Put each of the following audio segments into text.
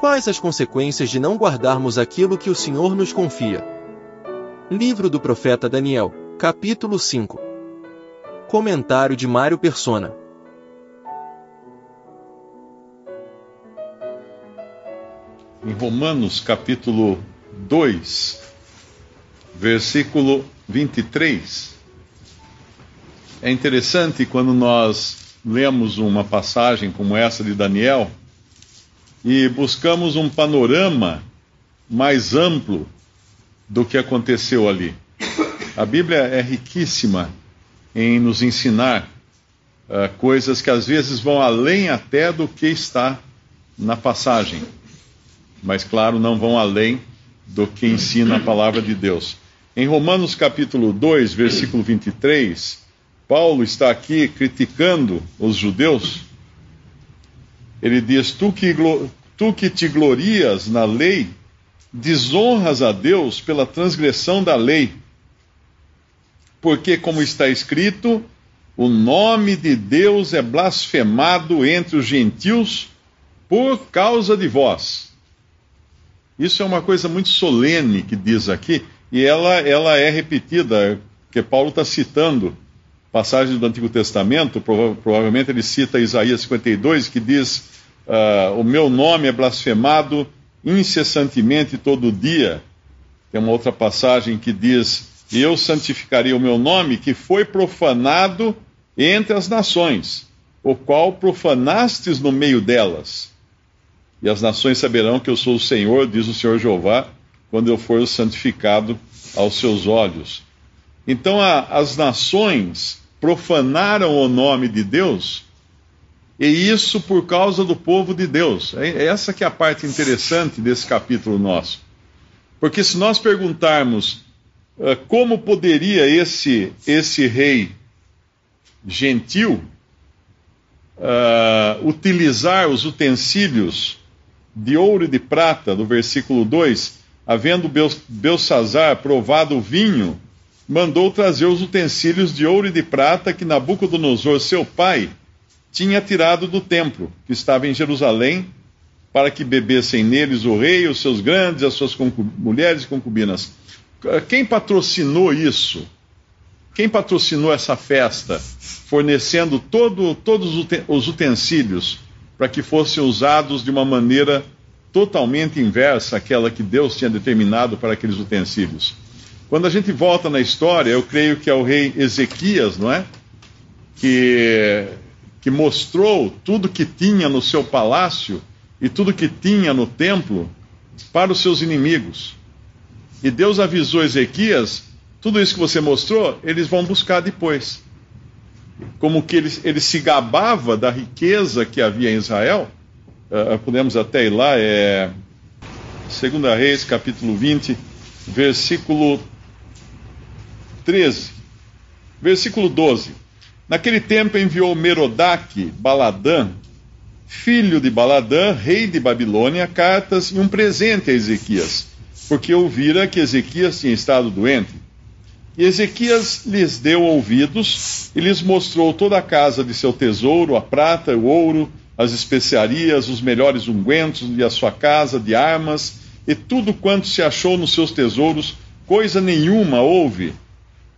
Quais as consequências de não guardarmos aquilo que o Senhor nos confia? Livro do profeta Daniel, capítulo 5. Comentário de Mário Persona. Em Romanos, capítulo 2, versículo 23. É interessante quando nós lemos uma passagem como essa de Daniel e buscamos um panorama mais amplo do que aconteceu ali. A Bíblia é riquíssima em nos ensinar uh, coisas que às vezes vão além até do que está na passagem, mas claro, não vão além do que ensina a palavra de Deus. Em Romanos capítulo 2, versículo 23, Paulo está aqui criticando os judeus. Ele diz: tu que, tu que te glorias na lei, desonras a Deus pela transgressão da lei. Porque, como está escrito, o nome de Deus é blasfemado entre os gentios por causa de vós. Isso é uma coisa muito solene que diz aqui, e ela, ela é repetida, que Paulo está citando passagens do Antigo Testamento, prova provavelmente ele cita Isaías 52, que diz: uh, O meu nome é blasfemado incessantemente todo dia. Tem uma outra passagem que diz: Eu santificarei o meu nome, que foi profanado entre as nações, o qual profanastes no meio delas. E as nações saberão que eu sou o Senhor, diz o Senhor Jeová, quando eu for santificado aos seus olhos. Então a, as nações profanaram o nome de Deus, e isso por causa do povo de Deus. É, é essa que é a parte interessante desse capítulo nosso. Porque se nós perguntarmos uh, como poderia esse, esse rei gentil uh, utilizar os utensílios de ouro e de prata, do versículo 2, havendo Belsazar provado o vinho mandou trazer os utensílios de ouro e de prata que Nabucodonosor, seu pai, tinha tirado do templo, que estava em Jerusalém, para que bebessem neles o rei, os seus grandes, as suas mulheres e concubinas. Quem patrocinou isso? Quem patrocinou essa festa, fornecendo todo, todos os utensílios para que fossem usados de uma maneira totalmente inversa àquela que Deus tinha determinado para aqueles utensílios? Quando a gente volta na história, eu creio que é o rei Ezequias, não é? Que, que mostrou tudo que tinha no seu palácio e tudo que tinha no templo para os seus inimigos. E Deus avisou Ezequias: tudo isso que você mostrou, eles vão buscar depois. Como que ele, ele se gabava da riqueza que havia em Israel. Uh, podemos até ir lá, é. 2 Reis, capítulo 20, versículo 13, versículo 12. Naquele tempo enviou Merodach, Baladã, filho de Baladã, rei de Babilônia, cartas e um presente a Ezequias, porque ouvira que Ezequias tinha estado doente. E Ezequias lhes deu ouvidos e lhes mostrou toda a casa de seu tesouro, a prata, o ouro, as especiarias, os melhores ungüentos e a sua casa de armas, e tudo quanto se achou nos seus tesouros, coisa nenhuma houve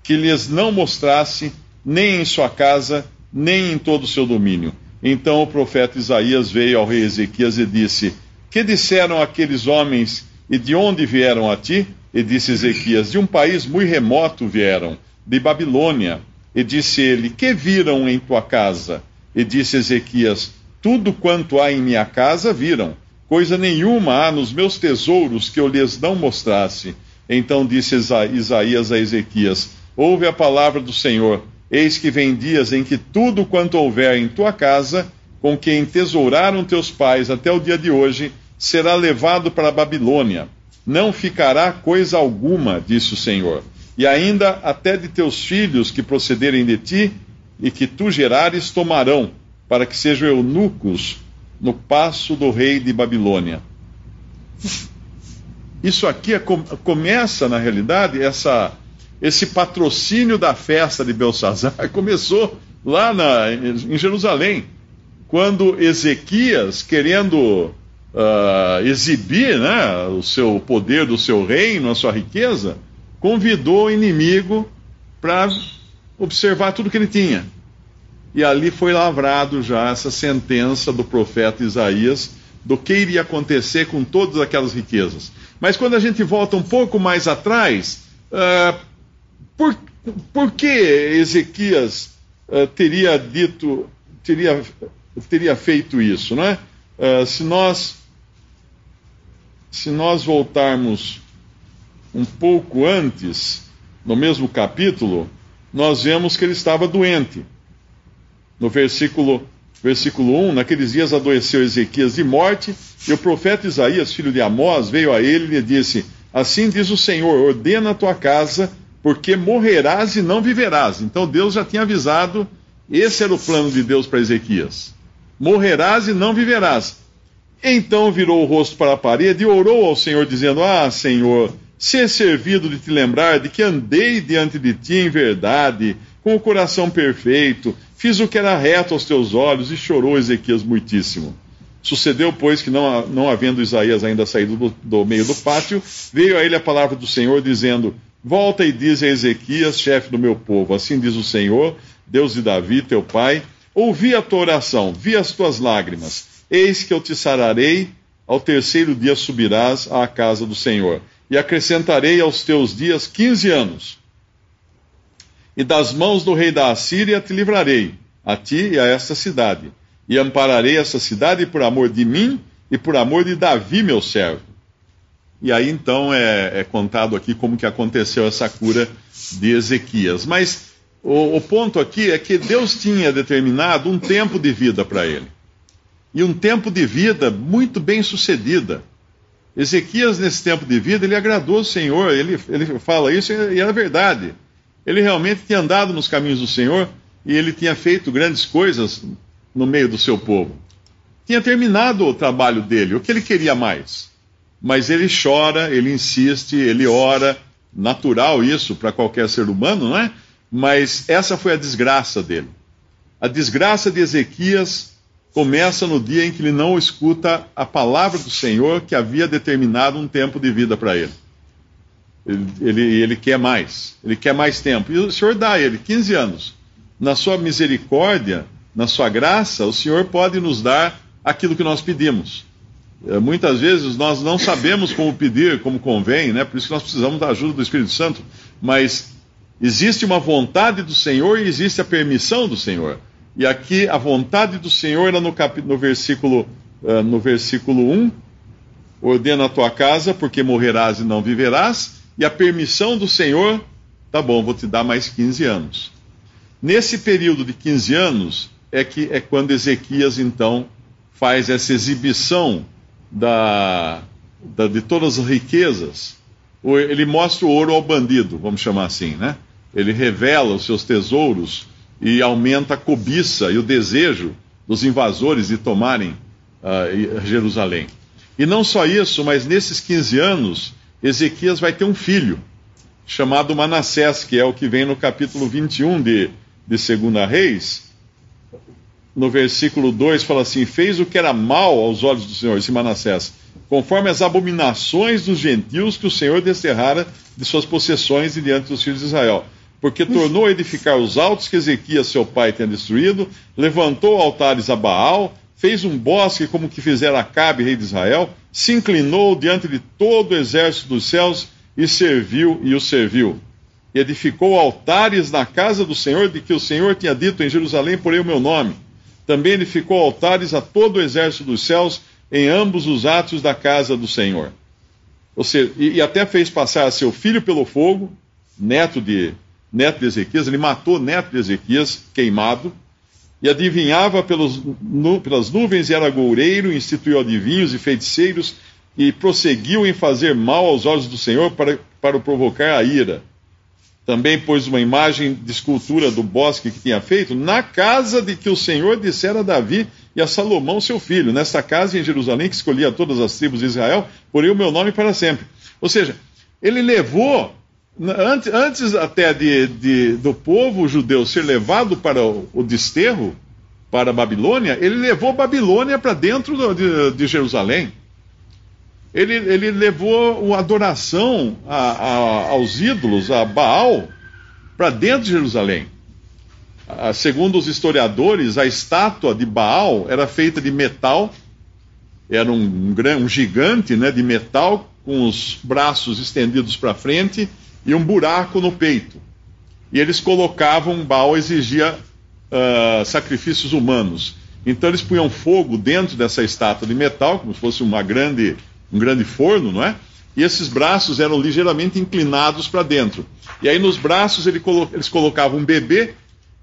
que lhes não mostrasse, nem em sua casa, nem em todo o seu domínio. Então o profeta Isaías veio ao rei Ezequias e disse: Que disseram aqueles homens e de onde vieram a ti? E disse Ezequias: De um país muito remoto vieram, de Babilônia. E disse ele: Que viram em tua casa? E disse Ezequias: Tudo quanto há em minha casa viram. Coisa nenhuma há nos meus tesouros que eu lhes não mostrasse. Então disse Isaías a Ezequias: ouve a palavra do Senhor. Eis que vem dias em que tudo quanto houver em tua casa, com que entesouraram teus pais até o dia de hoje, será levado para a Babilônia. Não ficará coisa alguma, disse o Senhor. E ainda até de teus filhos que procederem de ti e que tu gerares tomarão, para que sejam eunucos no passo do rei de Babilônia. Isso aqui é, começa, na realidade, essa esse patrocínio da festa de Belsazar começou lá na, em Jerusalém, quando Ezequias, querendo uh, exibir né, o seu poder do seu reino, a sua riqueza, convidou o inimigo para observar tudo que ele tinha. E ali foi lavrado já essa sentença do profeta Isaías do que iria acontecer com todas aquelas riquezas. Mas quando a gente volta um pouco mais atrás, uh, por, por que Ezequias uh, teria dito, teria, teria feito isso, não é? Uh, se nós se nós voltarmos um pouco antes, no mesmo capítulo, nós vemos que ele estava doente. No versículo, versículo 1, naqueles dias adoeceu Ezequias de morte, e o profeta Isaías, filho de Amós, veio a ele e lhe disse: Assim diz o Senhor: ordena a tua casa, porque morrerás e não viverás. Então Deus já tinha avisado, esse era o plano de Deus para Ezequias: morrerás e não viverás. Então virou o rosto para a parede e orou ao Senhor, dizendo: Ah, Senhor, ser servido de te lembrar de que andei diante de ti em verdade, com o coração perfeito, fiz o que era reto aos teus olhos, e chorou Ezequias muitíssimo. Sucedeu, pois, que não, não havendo Isaías ainda saído do, do meio do pátio, veio a ele a palavra do Senhor, dizendo: Volta e diz a Ezequias, chefe do meu povo: Assim diz o Senhor, Deus de Davi, teu pai, ouvi a tua oração, vi as tuas lágrimas Eis que eu te sararei, ao terceiro dia subirás à casa do Senhor, e acrescentarei aos teus dias quinze anos. E das mãos do rei da Assíria te livrarei, a ti e a esta cidade, e ampararei essa cidade por amor de mim e por amor de Davi, meu servo. E aí então é, é contado aqui como que aconteceu essa cura de Ezequias. Mas o, o ponto aqui é que Deus tinha determinado um tempo de vida para ele e um tempo de vida muito bem sucedida. Ezequias, nesse tempo de vida, ele agradou o Senhor, ele, ele fala isso e era verdade. Ele realmente tinha andado nos caminhos do Senhor e ele tinha feito grandes coisas no meio do seu povo. Tinha terminado o trabalho dele, o que ele queria mais. Mas ele chora, ele insiste, ele ora, natural isso para qualquer ser humano, não é? Mas essa foi a desgraça dele. A desgraça de Ezequias começa no dia em que ele não escuta a palavra do Senhor que havia determinado um tempo de vida para ele. Ele, ele. ele, quer mais, ele quer mais tempo. E o Senhor dá a ele 15 anos. Na sua misericórdia, na sua graça, o Senhor pode nos dar aquilo que nós pedimos. É, muitas vezes nós não sabemos como pedir, como convém, né? por isso que nós precisamos da ajuda do Espírito Santo. Mas existe uma vontade do Senhor e existe a permissão do Senhor. E aqui a vontade do Senhor era no, cap... no, versículo, uh, no versículo 1: ordena a tua casa, porque morrerás e não viverás. E a permissão do Senhor, tá bom, vou te dar mais 15 anos. Nesse período de 15 anos é que é quando Ezequias então faz essa exibição da, da, de todas as riquezas. Ele mostra o ouro ao bandido, vamos chamar assim, né? Ele revela os seus tesouros e aumenta a cobiça e o desejo dos invasores de tomarem uh, Jerusalém. E não só isso, mas nesses 15 anos, Ezequias vai ter um filho, chamado Manassés, que é o que vem no capítulo 21 de, de 2 Reis. No versículo 2 fala assim: Fez o que era mal aos olhos do Senhor, esse Manassés, conforme as abominações dos gentios que o Senhor desterrara de suas possessões e diante dos filhos de Israel porque tornou a edificar os altos que Ezequias, seu pai, tinha destruído, levantou altares a Baal, fez um bosque como que fizera Acabe, rei de Israel, se inclinou diante de todo o exército dos céus e serviu e o serviu. E edificou altares na casa do Senhor, de que o Senhor tinha dito em Jerusalém, porém o meu nome. Também edificou altares a todo o exército dos céus em ambos os atos da casa do Senhor. Ou seja, e, e até fez passar seu filho pelo fogo, neto de neto de Ezequias, ele matou neto de Ezequias, queimado, e adivinhava pelos, nu, pelas nuvens e era goureiro, instituiu adivinhos e feiticeiros, e prosseguiu em fazer mal aos olhos do Senhor para, para o provocar a ira. Também pôs uma imagem de escultura do bosque que tinha feito na casa de que o Senhor dissera a Davi e a Salomão, seu filho, nesta casa em Jerusalém, que escolhia todas as tribos de Israel, porém o meu nome para sempre. Ou seja, ele levou Antes, antes até de, de, do povo judeu ser levado para o, desterro, para a Babilônia, ele levou Babilônia para dentro de, de, Jerusalém. Ele, ele levou a adoração a, a, aos ídolos, a Baal, para dentro de Jerusalém. Segundo os historiadores, a estátua de Baal era feita de metal, era um, um, gigante né, de metal, com os braços estendidos para frente e um buraco no peito. E eles colocavam, Baal exigia uh, sacrifícios humanos. Então eles punham fogo dentro dessa estátua de metal, como se fosse uma grande, um grande forno, não é? E esses braços eram ligeiramente inclinados para dentro. E aí nos braços ele colo eles colocavam um bebê,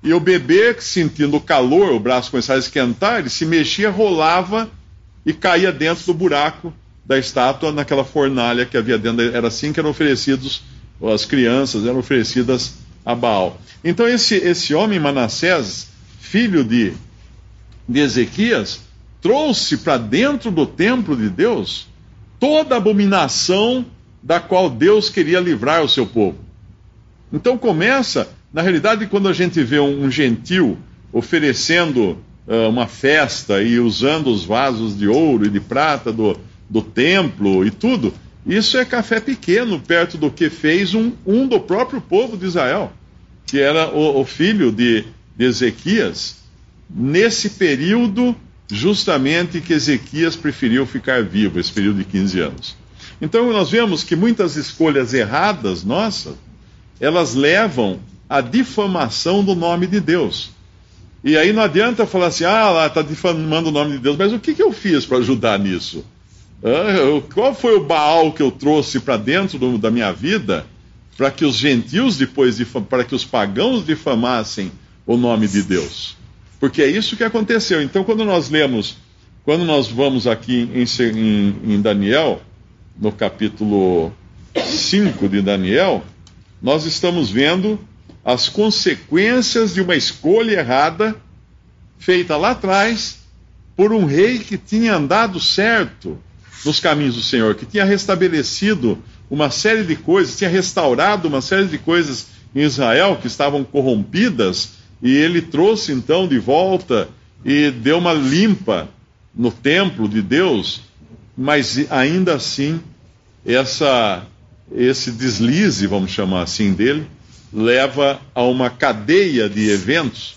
e o bebê, sentindo o calor, o braço começava a esquentar, ele se mexia, rolava e caía dentro do buraco da estátua, naquela fornalha que havia dentro. Era assim que eram oferecidos, as crianças eram oferecidas a Baal. Então esse, esse homem Manassés, filho de de Ezequias trouxe para dentro do templo de Deus toda abominação da qual Deus queria livrar o seu povo. Então começa, na realidade, quando a gente vê um gentil oferecendo uh, uma festa e usando os vasos de ouro e de prata do, do templo e tudo, isso é café pequeno perto do que fez um, um do próprio povo de Israel, que era o, o filho de, de Ezequias, nesse período justamente que Ezequias preferiu ficar vivo, esse período de 15 anos. Então nós vemos que muitas escolhas erradas nossas, elas levam à difamação do nome de Deus. E aí não adianta falar assim, ah, lá está difamando o nome de Deus, mas o que, que eu fiz para ajudar nisso? Qual foi o Baal que eu trouxe para dentro do, da minha vida para que os gentios depois, para que os pagãos difamassem o nome de Deus? Porque é isso que aconteceu. Então, quando nós lemos, quando nós vamos aqui em, em, em Daniel, no capítulo 5 de Daniel, nós estamos vendo as consequências de uma escolha errada feita lá atrás por um rei que tinha andado certo nos caminhos do Senhor, que tinha restabelecido uma série de coisas, tinha restaurado uma série de coisas em Israel que estavam corrompidas e ele trouxe então de volta e deu uma limpa no templo de Deus, mas ainda assim essa esse deslize, vamos chamar assim dele, leva a uma cadeia de eventos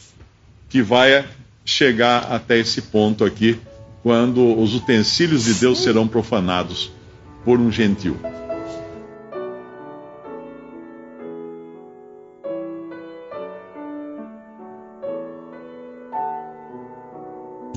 que vai chegar até esse ponto aqui, quando os utensílios de Deus serão profanados por um gentil.